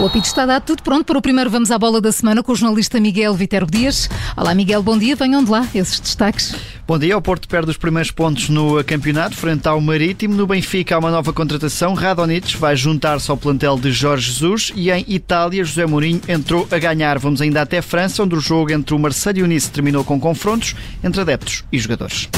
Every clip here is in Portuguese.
O apito está dado tudo pronto para o primeiro Vamos à Bola da Semana com o jornalista Miguel Viterbo Dias. Olá Miguel, bom dia, venham de lá esses destaques. Bom dia, o Porto perde os primeiros pontos no campeonato frente ao Marítimo. No Benfica há uma nova contratação, Radonich vai juntar-se ao plantel de Jorge Jesus e em Itália José Mourinho entrou a ganhar. Vamos ainda até França, onde o jogo entre o Marseille e o Nice terminou com confrontos entre adeptos e jogadores.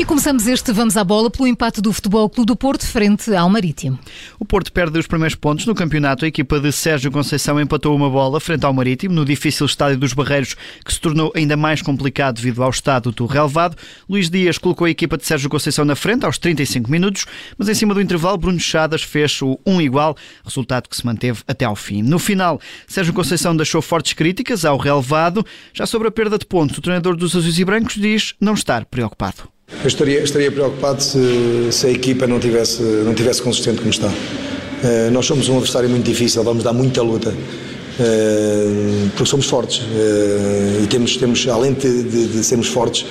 E começamos este Vamos à Bola pelo empate do Futebol Clube do Porto frente ao Marítimo. O Porto perde os primeiros pontos no campeonato. A equipa de Sérgio Conceição empatou uma bola frente ao Marítimo no difícil estádio dos Barreiros, que se tornou ainda mais complicado devido ao estado do relevado. Luís Dias colocou a equipa de Sérgio Conceição na frente aos 35 minutos, mas em cima do intervalo Bruno Chadas fez o 1 igual, resultado que se manteve até ao fim. No final, Sérgio Conceição deixou fortes críticas ao relevado. Já sobre a perda de pontos, o treinador dos Azuis e Brancos diz não estar preocupado. Eu estaria, estaria preocupado se, se, a equipa não tivesse, não tivesse consistente como está. Uh, nós somos um adversário muito difícil, vamos dar muita luta. Uh, porque somos fortes uh, e temos, temos além de, de, de sermos fortes,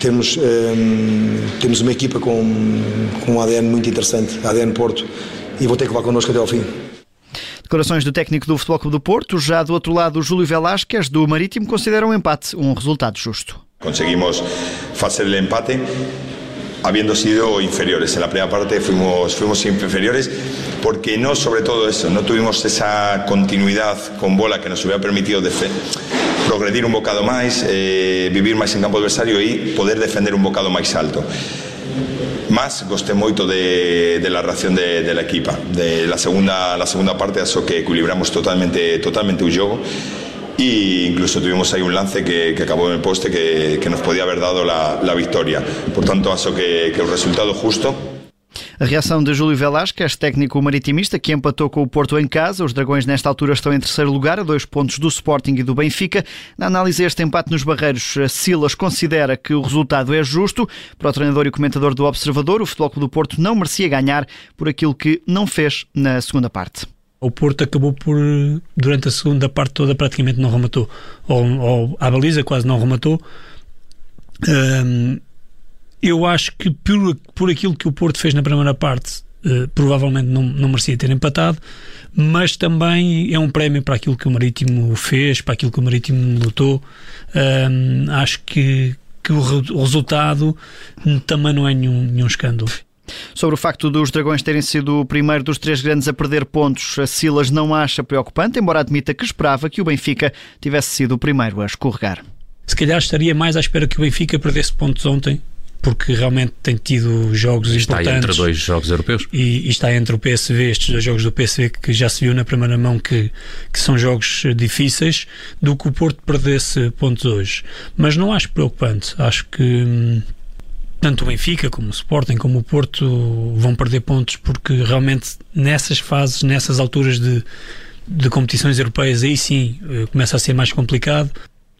temos, temos uma equipa com, com um ADN muito interessante, ADN Porto, e vou ter que levar connosco até ao fim. Declarações do técnico do Futebol Clube do Porto, já do outro lado, o Júlio Velasquez, do Marítimo, considera o um empate um resultado justo. Conseguimos hacer el empate habiendo sido inferiores. En la primera parte fuimos, fuimos inferiores porque no, sobre todo eso, no tuvimos esa continuidad con bola que nos hubiera permitido progredir un bocado máis, eh, vivir máis en campo adversario e poder defender un bocado máis alto. Más gosté moito de, de la reacción de, de la equipa. De la segunda, la segunda parte, aso que equilibramos totalmente, totalmente o jogo y incluso tuvimos ahí un lance que, que acabó en el poste que, que, nos podía haber dado la, la victoria. Por tanto, acho que, que o resultado justo A reação de Júlio Velasquez, técnico maritimista, que empatou com o Porto em casa. Os Dragões, nesta altura, estão em terceiro lugar, a dois pontos do Sporting e do Benfica. Na análise este empate nos Barreiros, Silas considera que o resultado é justo. Para o treinador e comentador do Observador, o Futebol Clube do Porto não merecia ganhar por aquilo que não fez na segunda parte o Porto acabou por, durante a segunda parte toda, praticamente não rematou. Ou, ou baliza quase não rematou. Um, eu acho que por, por aquilo que o Porto fez na primeira parte, uh, provavelmente não, não merecia ter empatado, mas também é um prémio para aquilo que o Marítimo fez, para aquilo que o Marítimo lutou. Um, acho que, que o, o resultado também não é nenhum, nenhum escândalo. Sobre o facto dos Dragões terem sido o primeiro dos três grandes a perder pontos, a Silas não acha preocupante, embora admita que esperava que o Benfica tivesse sido o primeiro a escorregar. Se calhar estaria mais à espera que o Benfica perdesse pontos ontem, porque realmente tem tido jogos está importantes. Está entre dois jogos europeus. E, e, está entre o PSV, estes dois jogos do PSV que já se viu na primeira mão que, que são jogos difíceis, do que o Porto perdesse pontos hoje. Mas não acho preocupante. Acho que. Tanto o Benfica como o Sporting como o Porto vão perder pontos porque realmente nessas fases, nessas alturas de, de competições europeias, aí sim eh, começa a ser mais complicado.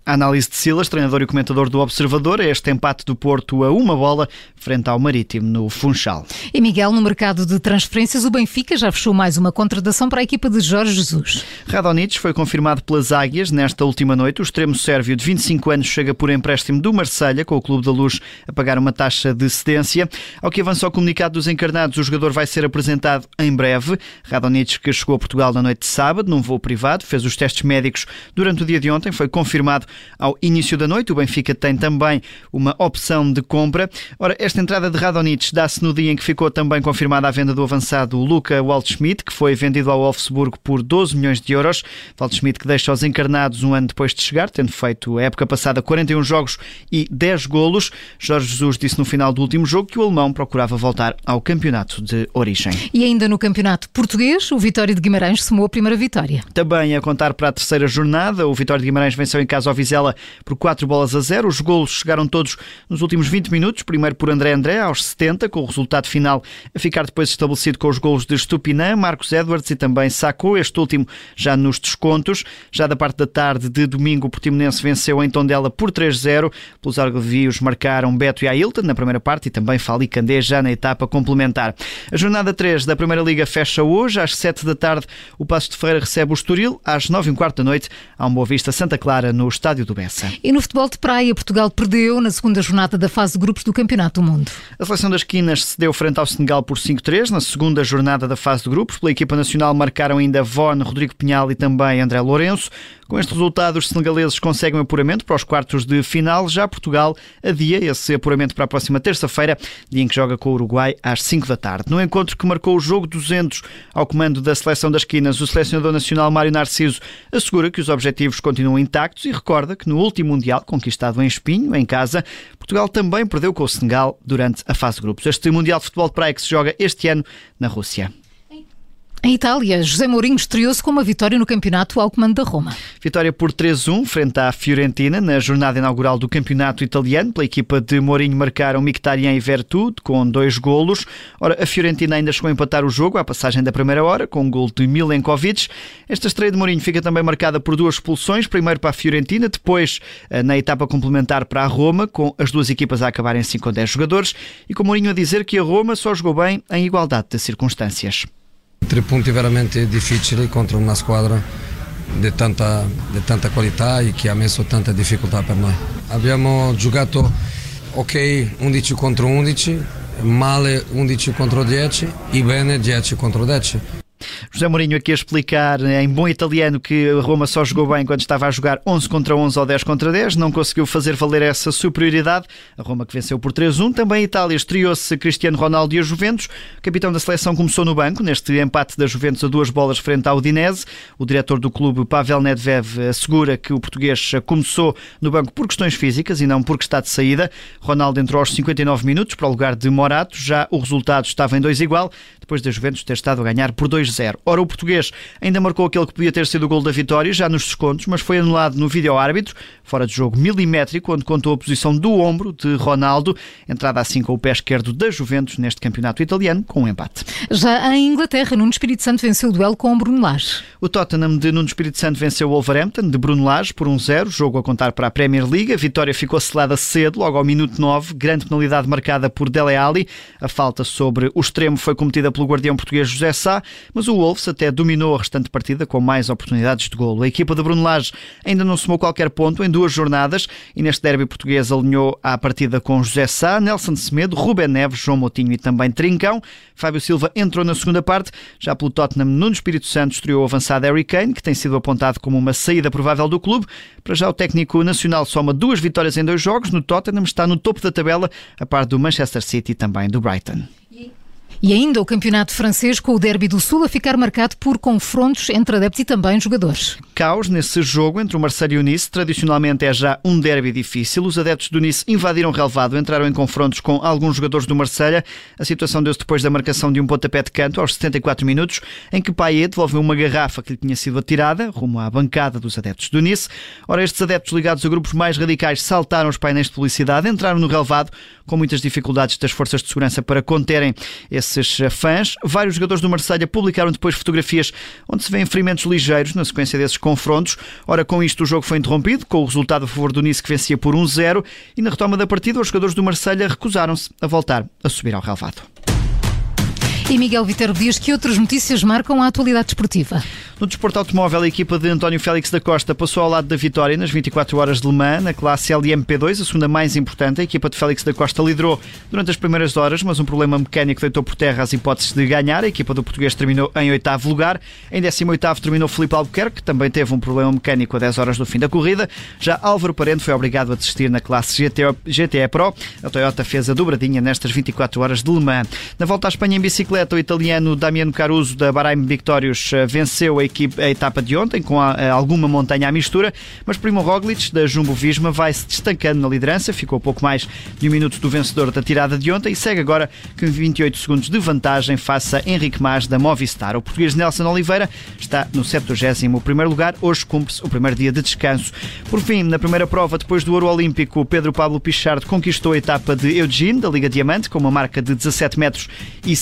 Análise de Silas, treinador e comentador do Observador, é este empate do Porto a uma bola frente ao Marítimo no Funchal. E Miguel, no mercado de transferências, o Benfica já fechou mais uma contratação para a equipa de Jorge Jesus. Radonich foi confirmado pelas Águias nesta última noite. O extremo sérvio de 25 anos chega por empréstimo do Marselha com o Clube da Luz a pagar uma taxa de cedência. Ao que avança o comunicado dos encarnados, o jogador vai ser apresentado em breve. Radonich, que chegou a Portugal na noite de sábado, num voo privado, fez os testes médicos durante o dia de ontem, foi confirmado ao início da noite. O Benfica tem também uma opção de compra. Ora, esta entrada de Radonich dá-se no dia em que ficou também confirmada a venda do avançado Luca Waldschmidt, que foi vendido ao Wolfsburgo por 12 milhões de euros. Waldschmidt que deixa os encarnados um ano depois de chegar, tendo feito a época passada 41 jogos e 10 golos. Jorge Jesus disse no final do último jogo que o alemão procurava voltar ao campeonato de origem. E ainda no campeonato português, o Vitória de Guimarães somou a primeira vitória. Também a contar para a terceira jornada, o Vitória de Guimarães venceu em casa ao Vizela por 4 bolas a 0. Os golos chegaram todos nos últimos 20 minutos, primeiro por André André, aos 70, com o resultado final a ficar depois estabelecido com os golos de Stupinã, Marcos Edwards e também Sacou, este último já nos descontos. Já da parte da tarde de domingo, o Portimonense venceu em Tondela por 3-0. Pelos argovios marcaram Beto e Ailton na primeira parte e também Fali Candé já na etapa complementar. A jornada 3 da Primeira Liga fecha hoje, às 7 da tarde, o Passo de Ferreira recebe o Estoril, às 9 h quarto da noite, há um Boa Vista Santa Clara no estádio estádio do Bessa. E no futebol de praia, Portugal perdeu na segunda jornada da fase de grupos do Campeonato do Mundo. A seleção das Quinas cedeu frente ao Senegal por 5-3 na segunda jornada da fase de grupos. Pela equipa nacional marcaram ainda Von, Rodrigo Pinhal e também André Lourenço. Com este resultado, os senegaleses conseguem o apuramento para os quartos de final. Já Portugal adia esse apuramento para a próxima terça-feira, dia em que joga com o Uruguai às 5 da tarde. No encontro que marcou o jogo 200 ao comando da seleção das Quinas, o selecionador nacional Mário Narciso assegura que os objetivos continuam intactos e recorda que no último Mundial, conquistado em Espinho, em casa, Portugal também perdeu com o Senegal durante a fase de grupos. Este Mundial de Futebol de Praia que se joga este ano na Rússia. Em Itália, José Mourinho estreou-se com uma vitória no campeonato ao comando da Roma. Vitória por 3-1 frente à Fiorentina na jornada inaugural do campeonato italiano. Pela equipa de Mourinho marcaram Mkhitaryan e Vertude com dois golos. Ora, a Fiorentina ainda chegou a empatar o jogo à passagem da primeira hora com um gol de Milenkovic. Esta estreia de Mourinho fica também marcada por duas expulsões, primeiro para a Fiorentina, depois eh, na etapa complementar para a Roma, com as duas equipas a acabarem assim com 10 jogadores e com Mourinho a dizer que a Roma só jogou bem em igualdade de circunstâncias. Tre punti veramente difficili contro una squadra di tanta, di tanta qualità e che ha messo tanta difficoltà per noi. Abbiamo giocato ok 11 contro 11, male 11 contro 10 e bene 10 contro 10. José Mourinho aqui a explicar em bom italiano que a Roma só jogou bem quando estava a jogar 11 contra 11 ou 10 contra 10, não conseguiu fazer valer essa superioridade. A Roma que venceu por 3-1. Também a Itália estreou-se Cristiano Ronaldo e a Juventus. O capitão da seleção começou no banco neste empate da Juventus a duas bolas frente ao Udinese. O diretor do clube, Pavel Nedved, assegura que o português começou no banco por questões físicas e não porque está de saída. Ronaldo entrou aos 59 minutos para o lugar de Morato. Já o resultado estava em 2 igual, depois da Juventus ter estado a ganhar por 2-0. Ora, o português ainda marcou aquele que podia ter sido o gol da vitória, já nos descontos, mas foi anulado no vídeo árbitro, fora de jogo milimétrico, onde contou a posição do ombro de Ronaldo, entrada assim com o pé esquerdo da Juventus neste campeonato italiano, com um empate. Já em Inglaterra, Nuno Espírito Santo venceu o duelo com o Bruno Lage. O Tottenham de Nuno Espírito Santo venceu o Wolverhampton de Bruno Lage por 1-0, jogo a contar para a Premier League. A vitória ficou selada cedo, logo ao minuto 9, grande penalidade marcada por Dele Alli. A falta sobre o extremo foi cometida pelo guardião português José Sá, mas o Wolves até dominou a restante partida com mais oportunidades de golo. A equipa de Bruno Lage ainda não somou qualquer ponto em duas jornadas e neste derby português alinhou à partida com José Sá, Nelson Semedo, Rubén Neves, João Moutinho e também Trincão. Fábio Silva entrou na segunda parte, já pelo Tottenham Nuno Espírito Santo estreou o avançado Harry Kane, que tem sido apontado como uma saída provável do clube. Para já o técnico nacional soma duas vitórias em dois jogos, no Tottenham está no topo da tabela, a par do Manchester City e também do Brighton. E ainda o campeonato francês com o Derby do Sul a ficar marcado por confrontos entre adeptos e também jogadores. Caos nesse jogo entre o Marseille e o Nice. Tradicionalmente é já um derby difícil. Os adeptos do Nice invadiram o relevado, entraram em confrontos com alguns jogadores do Marseille. A situação deu-se depois da marcação de um pontapé de canto aos 74 minutos, em que Payet devolveu uma garrafa que lhe tinha sido atirada rumo à bancada dos adeptos do Nice. Ora, estes adeptos ligados a grupos mais radicais saltaram os painéis de publicidade, entraram no relevado com muitas dificuldades das forças de segurança para conterem esse esses fãs. Vários jogadores do Marselha publicaram depois fotografias onde se vêem ferimentos ligeiros na sequência desses confrontos. Ora, com isto o jogo foi interrompido, com o resultado a favor do Nice que vencia por 1-0 e na retoma da partida os jogadores do Marselha recusaram-se a voltar a subir ao relvado. E Miguel Vitero Dias, que outras notícias marcam a atualidade esportiva? No desporto automóvel, a equipa de António Félix da Costa passou ao lado da vitória nas 24 horas de Le Mans, na classe LMP2, a segunda mais importante. A equipa de Félix da Costa liderou durante as primeiras horas, mas um problema mecânico deitou por terra as hipóteses de ganhar. A equipa do português terminou em oitavo lugar. Em 18 terminou Felipe Albuquerque, que também teve um problema mecânico a 10 horas do fim da corrida. Já Álvaro Parente foi obrigado a desistir na classe GTE Pro. A Toyota fez a dobradinha nestas 24 horas de Le Mans. Na volta à Espanha em bicicleta, o italiano Damiano Caruso da Bahrein Victorious eh, venceu a, equipe, a etapa de ontem com a, a alguma montanha à mistura, mas Primo Roglic da Jumbo Visma vai se destacando na liderança, ficou pouco mais de um minuto do vencedor da tirada de ontem e segue agora com 28 segundos de vantagem face a Henrique Mas da Movistar. O português Nelson Oliveira está no 71º lugar, hoje cumpre-se o primeiro dia de descanso. Por fim, na primeira prova, depois do ouro olímpico, Pedro Pablo Pichard conquistou a etapa de Eugene, da Liga Diamante, com uma marca de 17 metros e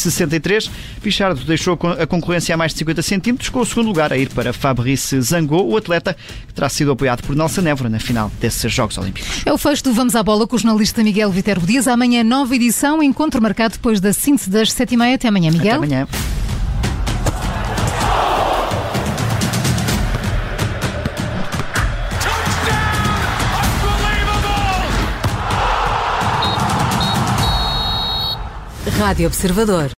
Pichardo deixou a concorrência a mais de 50 centímetros, com o segundo lugar a ir para Fabrice Zangot, o atleta que terá sido apoiado por Nelson Évora na final desses Jogos Olímpicos. É o fecho do Vamos à Bola com o jornalista Miguel Viterbo Dias. Amanhã, nova edição, encontro marcado depois da síntese das 7h30. Até amanhã, Miguel. Até amanhã. Rádio Observador.